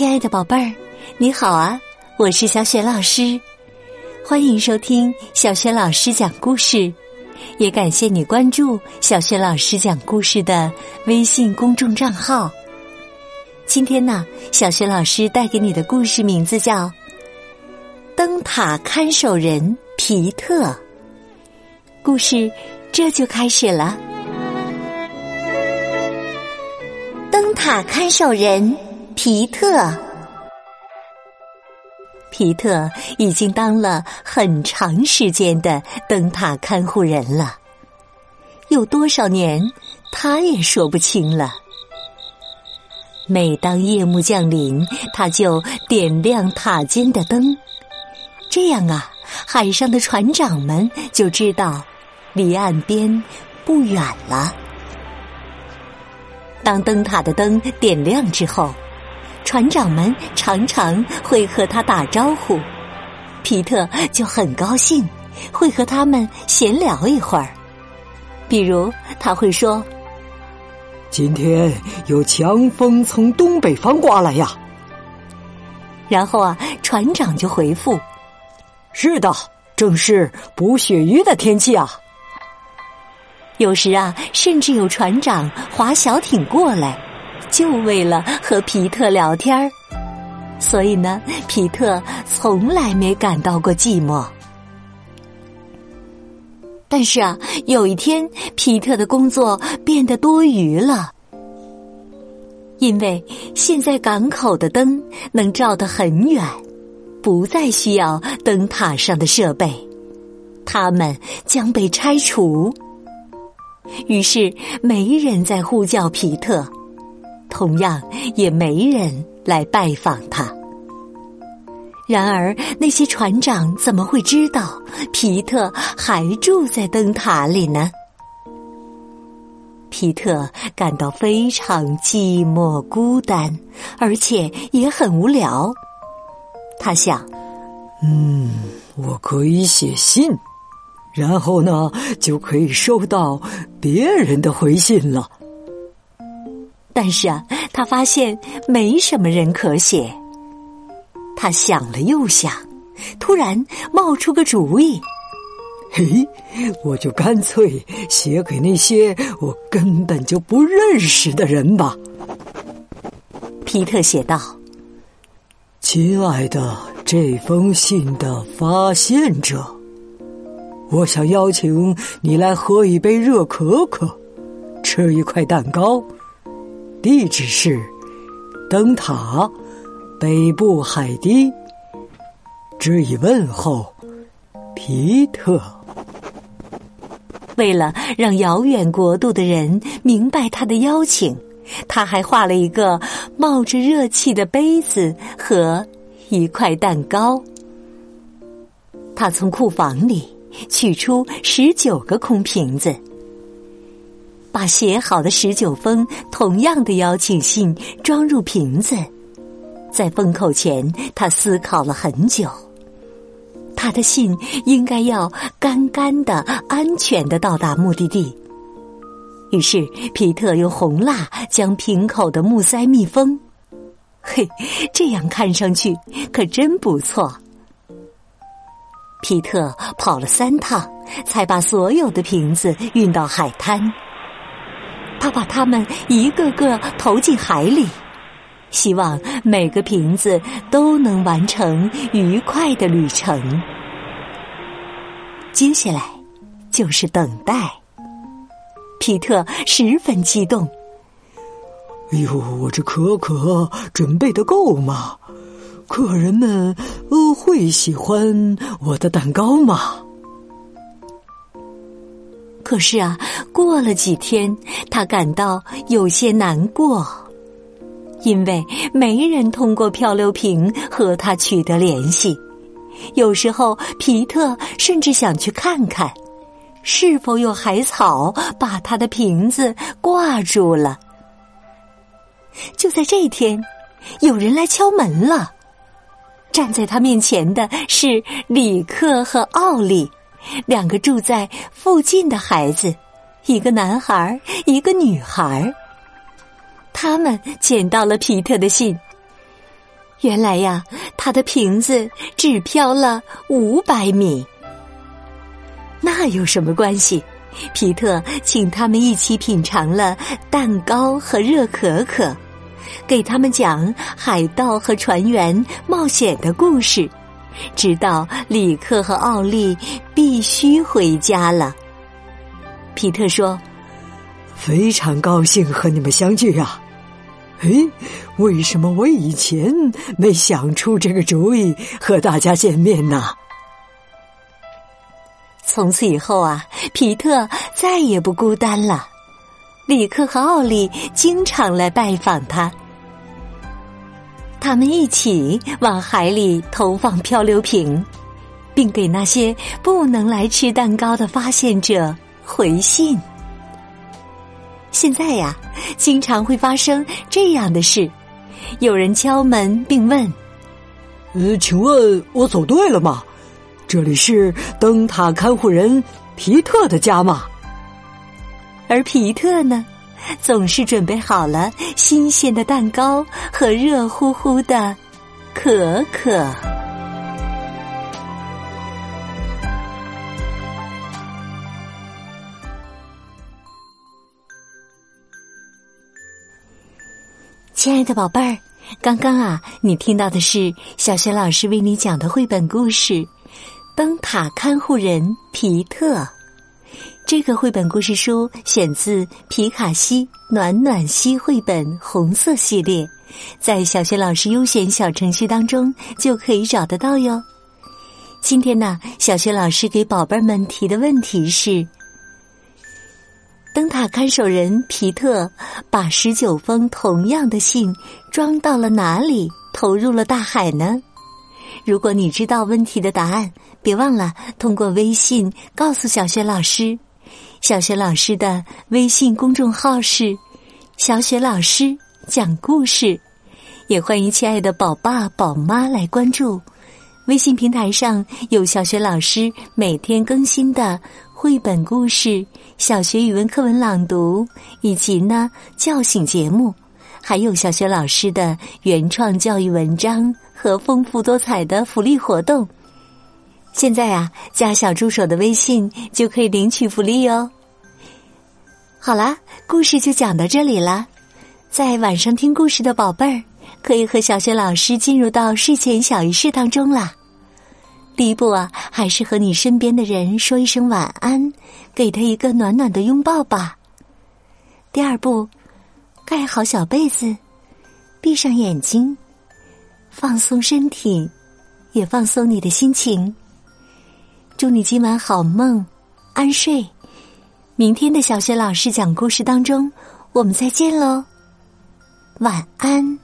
亲爱的宝贝儿，你好啊！我是小雪老师，欢迎收听小雪老师讲故事，也感谢你关注小雪老师讲故事的微信公众账号。今天呢，小雪老师带给你的故事名字叫《灯塔看守人皮特》。故事这就开始了。灯塔看守人皮特，皮特已经当了很长时间的灯塔看护人了，有多少年他也说不清了。每当夜幕降临，他就点亮塔尖的灯，这样啊，海上的船长们就知道离岸边不远了。当灯塔的灯点亮之后，船长们常常会和他打招呼，皮特就很高兴，会和他们闲聊一会儿。比如他会说：“今天有强风从东北方刮来呀。”然后啊，船长就回复：“是的，正是捕鳕鱼的天气啊。”有时啊，甚至有船长划小艇过来，就为了和皮特聊天儿。所以呢，皮特从来没感到过寂寞。但是啊，有一天，皮特的工作变得多余了，因为现在港口的灯能照得很远，不再需要灯塔上的设备，它们将被拆除。于是，没人再呼叫皮特，同样也没人来拜访他。然而，那些船长怎么会知道皮特还住在灯塔里呢？皮特感到非常寂寞、孤单，而且也很无聊。他想：“嗯，我可以写信。”然后呢，就可以收到别人的回信了。但是啊，他发现没什么人可写。他想了又想，突然冒出个主意：“嘿，我就干脆写给那些我根本就不认识的人吧。”皮特写道：“亲爱的，这封信的发现者。”我想邀请你来喝一杯热可可，吃一块蛋糕。地址是灯塔北部海堤。致以问候，皮特。为了让遥远国度的人明白他的邀请，他还画了一个冒着热气的杯子和一块蛋糕。他从库房里。取出十九个空瓶子，把写好的十九封同样的邀请信装入瓶子，在封口前，他思考了很久。他的信应该要干干的、安全的到达目的地。于是，皮特用红蜡将瓶口的木塞密封。嘿，这样看上去可真不错。皮特跑了三趟，才把所有的瓶子运到海滩。把它们一个个投进海里，希望每个瓶子都能完成愉快的旅程。接下来就是等待。皮特十分激动。哎呦，我这可可准备的够吗？客人们会喜欢我的蛋糕吗？可是啊，过了几天，他感到有些难过，因为没人通过漂流瓶和他取得联系。有时候，皮特甚至想去看看，是否有海草把他的瓶子挂住了。就在这天，有人来敲门了。站在他面前的是里克和奥利，两个住在附近的孩子，一个男孩，一个女孩。他们捡到了皮特的信。原来呀，他的瓶子只飘了五百米。那有什么关系？皮特请他们一起品尝了蛋糕和热可可，给他们讲海盗和船员冒险的故事，直到里克和奥利必须回家了。皮特说：“非常高兴和你们相聚啊！哎，为什么我以前没想出这个主意和大家见面呢？”从此以后啊，皮特再也不孤单了。里克和奥利经常来拜访他，他们一起往海里投放漂流瓶，并给那些不能来吃蛋糕的发现者回信。现在呀，经常会发生这样的事：有人敲门并问：“呃，请问我走对了吗？”这里是灯塔看护人皮特的家吗？而皮特呢，总是准备好了新鲜的蛋糕和热乎乎的可可。亲爱的宝贝儿，刚刚啊，你听到的是小学老师为你讲的绘本故事。灯塔看护人皮特，这个绘本故事书选自皮卡西暖暖西绘本红色系列，在小学老师优选小程序当中就可以找得到哟。今天呢，小学老师给宝贝们提的问题是：灯塔看守人皮特把十九封同样的信装到了哪里，投入了大海呢？如果你知道问题的答案，别忘了通过微信告诉小学老师。小雪老师的微信公众号是“小雪老师讲故事”，也欢迎亲爱的宝爸宝妈来关注。微信平台上有小雪老师每天更新的绘本故事、小学语文课文朗读，以及呢叫醒节目。还有小学老师的原创教育文章和丰富多彩的福利活动。现在啊，加小助手的微信就可以领取福利哦。好啦，故事就讲到这里了。在晚上听故事的宝贝儿，可以和小学老师进入到睡前小仪式当中啦。第一步啊，还是和你身边的人说一声晚安，给他一个暖暖的拥抱吧。第二步。盖好小被子，闭上眼睛，放松身体，也放松你的心情。祝你今晚好梦，安睡。明天的小学老师讲故事当中，我们再见喽，晚安。